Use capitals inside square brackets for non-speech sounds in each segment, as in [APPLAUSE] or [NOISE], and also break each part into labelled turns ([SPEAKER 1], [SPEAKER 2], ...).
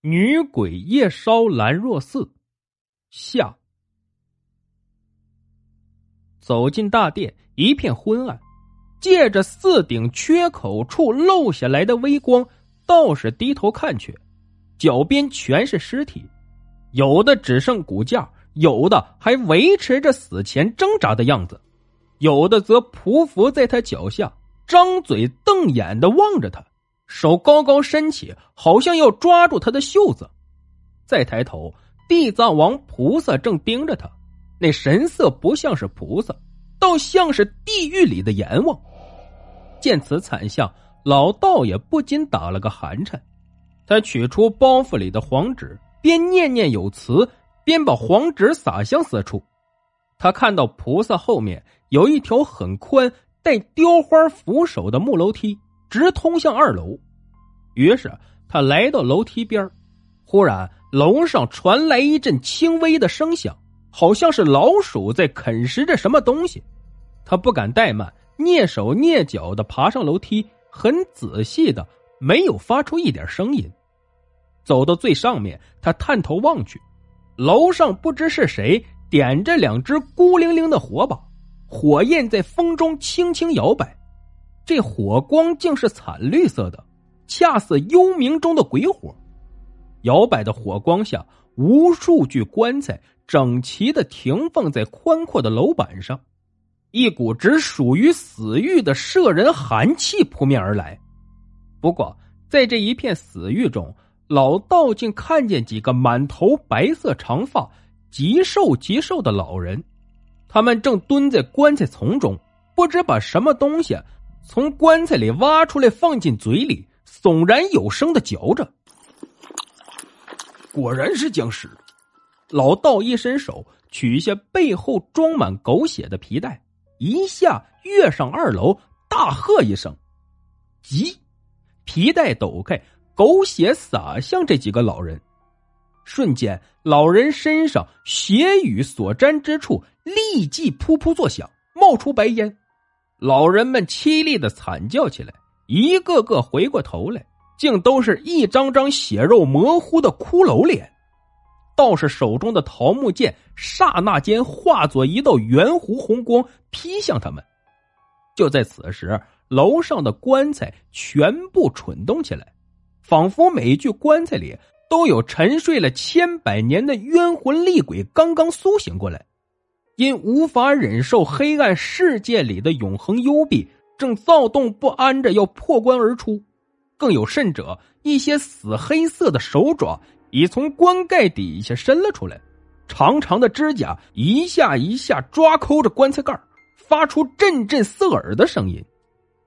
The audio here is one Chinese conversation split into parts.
[SPEAKER 1] 女鬼夜烧兰若寺下。走进大殿，一片昏暗，借着寺顶缺口处漏下来的微光，道士低头看去，脚边全是尸体，有的只剩骨架，有的还维持着死前挣扎的样子，有的则匍匐在他脚下，张嘴瞪眼的望着他。手高高伸起，好像要抓住他的袖子。再抬头，地藏王菩萨正盯着他，那神色不像是菩萨，倒像是地狱里的阎王。见此惨相，老道也不禁打了个寒颤。他取出包袱里的黄纸，边念念有词，边把黄纸撒向四处。他看到菩萨后面有一条很宽、带雕花扶手的木楼梯。直通向二楼，于是他来到楼梯边忽然楼上传来一阵轻微的声响，好像是老鼠在啃食着什么东西。他不敢怠慢，蹑手蹑脚的爬上楼梯，很仔细的，没有发出一点声音。走到最上面，他探头望去，楼上不知是谁点着两只孤零零的火把，火焰在风中轻轻摇摆。这火光竟是惨绿色的，恰似幽冥中的鬼火。摇摆的火光下，无数具棺材整齐的停放在宽阔的楼板上，一股只属于死狱的摄人寒气扑面而来。不过，在这一片死狱中，老道竟看见几个满头白色长发、极瘦极瘦的老人，他们正蹲在棺材丛中，不知把什么东西。从棺材里挖出来，放进嘴里，悚然有声的嚼着。果然是僵尸。老道一伸手，取下背后装满狗血的皮带，一下跃上二楼，大喝一声：“急！”皮带抖开，狗血洒向这几个老人。瞬间，老人身上血雨所沾之处立即噗噗作响，冒出白烟。老人们凄厉的惨叫起来，一个个回过头来，竟都是一张张血肉模糊的骷髅脸。道士手中的桃木剑刹那间化作一道圆弧红光，劈向他们。就在此时，楼上的棺材全部蠢动起来，仿佛每一具棺材里都有沉睡了千百年的冤魂厉鬼刚刚苏醒过来。因无法忍受黑暗世界里的永恒幽闭，正躁动不安着要破棺而出。更有甚者，一些死黑色的手爪已从棺盖底下伸了出来，长长的指甲一下一下抓抠着棺材盖发出阵阵刺耳的声音。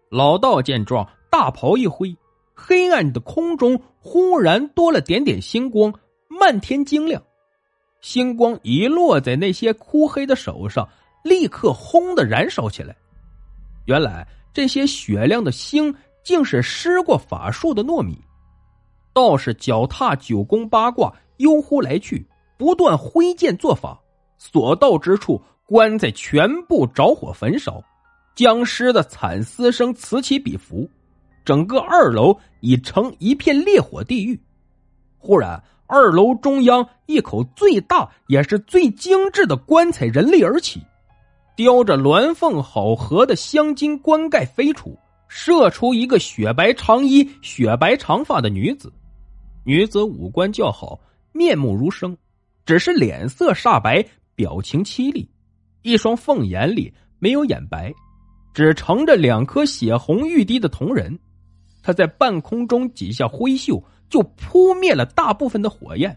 [SPEAKER 1] 老道见状，大袍一挥，黑暗的空中忽然多了点点星光，漫天晶亮。星光一落在那些枯黑的手上，立刻轰的燃烧起来。原来这些雪亮的星，竟是施过法术的糯米。道士脚踏九宫八卦，悠忽来去，不断挥剑做法，所到之处，棺材全部着火焚烧，僵尸的惨嘶声此起彼伏，整个二楼已成一片烈火地狱。忽然。二楼中央，一口最大也是最精致的棺材人立而起，雕着鸾凤好合的镶金棺盖飞出，射出一个雪白长衣、雪白长发的女子。女子五官较好，面目如生，只是脸色煞白，表情凄厉，一双凤眼里没有眼白，只盛着两颗血红欲滴的瞳仁。她在半空中几下挥袖。就扑灭了大部分的火焰。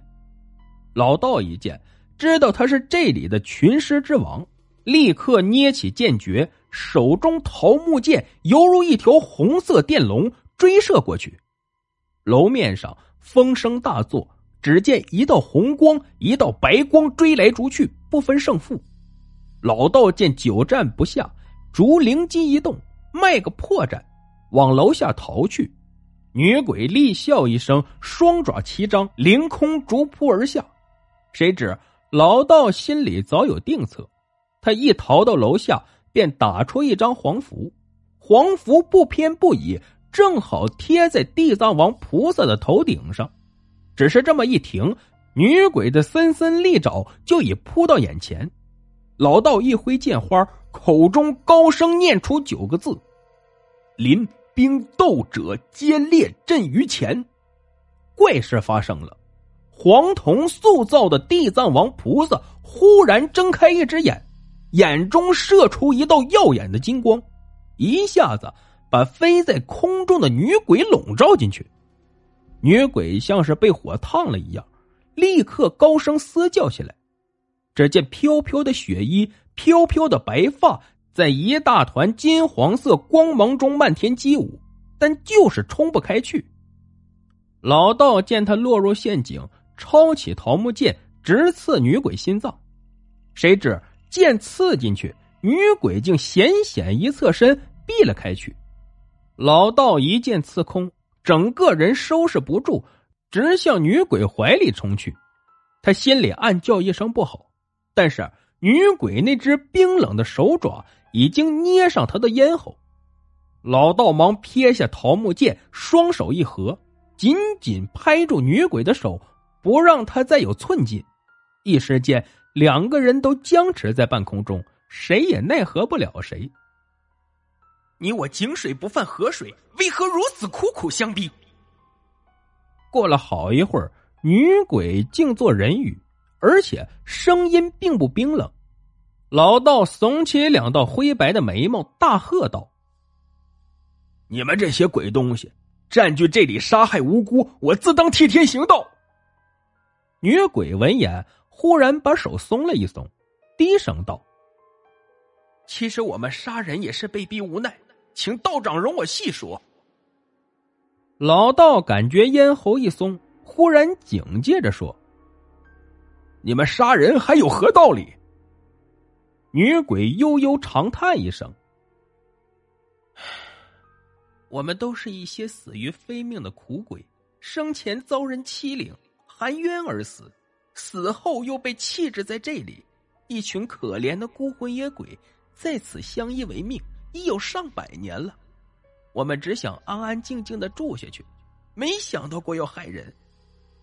[SPEAKER 1] 老道一见，知道他是这里的群尸之王，立刻捏起剑诀，手中桃木剑犹如一条红色电龙追射过去。楼面上风声大作，只见一道红光，一道白光追来逐去，不分胜负。老道见久战不下，逐灵机一动，卖个破绽，往楼下逃去。女鬼厉笑一声，双爪齐张，凌空逐扑而下。谁知老道心里早有定策，他一逃到楼下，便打出一张黄符。黄符不偏不倚，正好贴在地藏王菩萨的头顶上。只是这么一停，女鬼的森森利爪就已扑到眼前。老道一挥剑花，口中高声念出九个字：“临兵斗者皆列阵于前。”怪事发生了，黄铜塑造的地藏王菩萨忽然睁开一只眼，眼中射出一道耀眼的金光，一下子把飞在空中的女鬼笼罩进去。女鬼像是被火烫了一样，立刻高声嘶叫起来。只见飘飘的雪衣、飘飘的白发，在一大团金黄色光芒中漫天激舞，但就是冲不开去。老道见他落入陷阱，抄起桃木剑直刺女鬼心脏，谁知剑刺进去，女鬼竟险险一侧身避了开去。老道一剑刺空。整个人收拾不住，直向女鬼怀里冲去。他心里暗叫一声不好，但是女鬼那只冰冷的手爪已经捏上他的咽喉。老道忙撇下桃木剑，双手一合，紧紧拍住女鬼的手，不让她再有寸进。一时间，两个人都僵持在半空中，谁也奈何不了谁。
[SPEAKER 2] 你我井水不犯河水，为何如此苦苦相逼？
[SPEAKER 1] 过了好一会儿，女鬼竟作人语，而且声音并不冰冷。老道耸起两道灰白的眉毛，大喝道：“
[SPEAKER 2] 你们这些鬼东西，占据这里杀害无辜，我自当替天行道。”
[SPEAKER 1] 女鬼闻言，忽然把手松了一松，低声道：“
[SPEAKER 2] 其实我们杀人也是被逼无奈。”请道长容我细说。
[SPEAKER 1] 老道感觉咽喉一松，忽然警戒着说：“
[SPEAKER 2] 你们杀人还有何道理？”
[SPEAKER 1] 女鬼悠悠长叹一声：“ [SIGHS]
[SPEAKER 2] 我们都是一些死于非命的苦鬼，生前遭人欺凌，含冤而死，死后又被弃置在这里，一群可怜的孤魂野鬼在此相依为命。”已有上百年了，我们只想安安静静的住下去，没想到过要害人。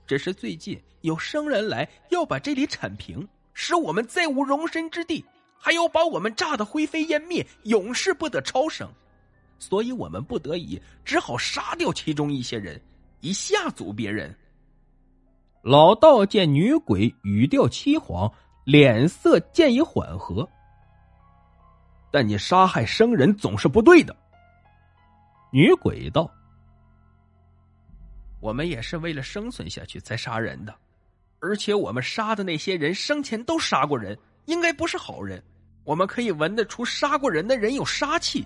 [SPEAKER 2] 只是最近有生人来要把这里铲平，使我们再无容身之地，还要把我们炸得灰飞烟灭，永世不得超生。所以我们不得已只好杀掉其中一些人，以吓阻别人。
[SPEAKER 1] 老道见女鬼语调凄惶，脸色渐已缓和。
[SPEAKER 2] 但你杀害生人总是不对的。
[SPEAKER 1] 女鬼道：“
[SPEAKER 2] 我们也是为了生存下去才杀人的，而且我们杀的那些人生前都杀过人，应该不是好人。我们可以闻得出杀过人的人有杀气。”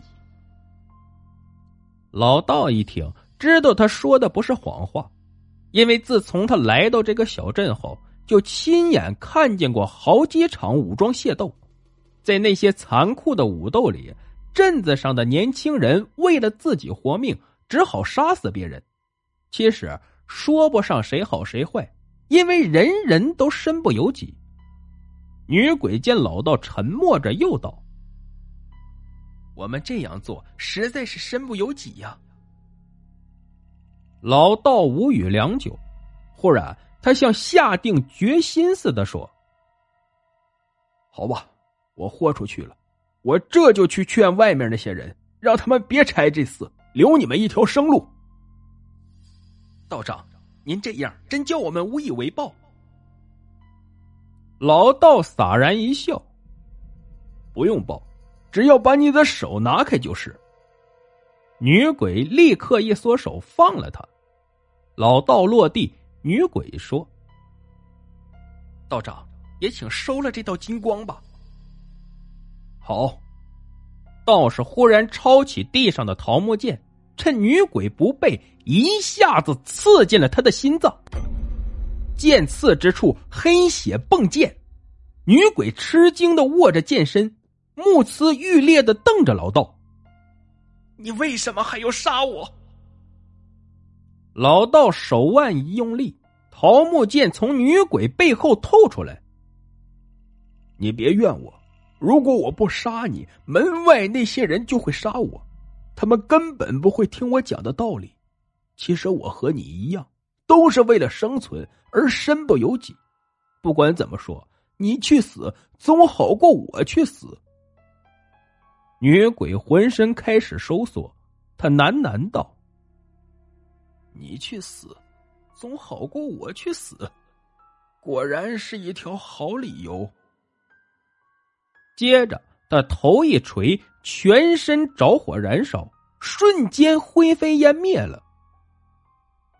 [SPEAKER 1] 老道一听，知道他说的不是谎话，因为自从他来到这个小镇后，就亲眼看见过好几场武装械斗。在那些残酷的武斗里，镇子上的年轻人为了自己活命，只好杀死别人。其实说不上谁好谁坏，因为人人都身不由己。女鬼见老道沉默着，又道：“
[SPEAKER 2] 我们这样做实在是身不由己呀。”
[SPEAKER 1] 老道无语良久，忽然他像下定决心似的说：“
[SPEAKER 2] 好吧。”我豁出去了，我这就去劝外面那些人，让他们别拆这寺，留你们一条生路。道长，您这样真叫我们无以为报。
[SPEAKER 1] 老道洒然一笑：“
[SPEAKER 2] 不用抱，只要把你的手拿开就是。”
[SPEAKER 1] 女鬼立刻一缩手，放了他。老道落地，女鬼说：“
[SPEAKER 2] 道长，也请收了这道金光吧。”
[SPEAKER 1] 好，道士忽然抄起地上的桃木剑，趁女鬼不备，一下子刺进了他的心脏。剑刺之处，黑血迸溅。女鬼吃惊的握着剑身，目眦欲裂的瞪着老道：“
[SPEAKER 2] 你为什么还要杀我？”
[SPEAKER 1] 老道手腕一用力，桃木剑从女鬼背后透出来。
[SPEAKER 2] 你别怨我。如果我不杀你，门外那些人就会杀我。他们根本不会听我讲的道理。其实我和你一样，
[SPEAKER 1] 都是为了生存而身不由己。不管怎么说，你去死总好过我去死。女鬼浑身开始收缩，她喃喃道：“
[SPEAKER 2] 你去死，总好过我去死。果然是一条好理由。”
[SPEAKER 1] 接着，他头一锤，全身着火燃烧，瞬间灰飞烟灭了。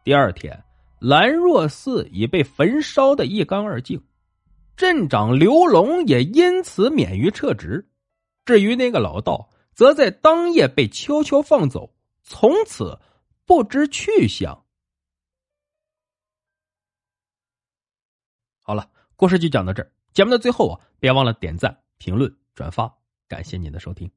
[SPEAKER 1] 第二天。兰若寺已被焚烧的一干二净，镇长刘龙也因此免于撤职。至于那个老道，则在当夜被悄悄放走，从此不知去向。好了，故事就讲到这儿。节目的最后啊，别忘了点赞、评论、转发，感谢您的收听。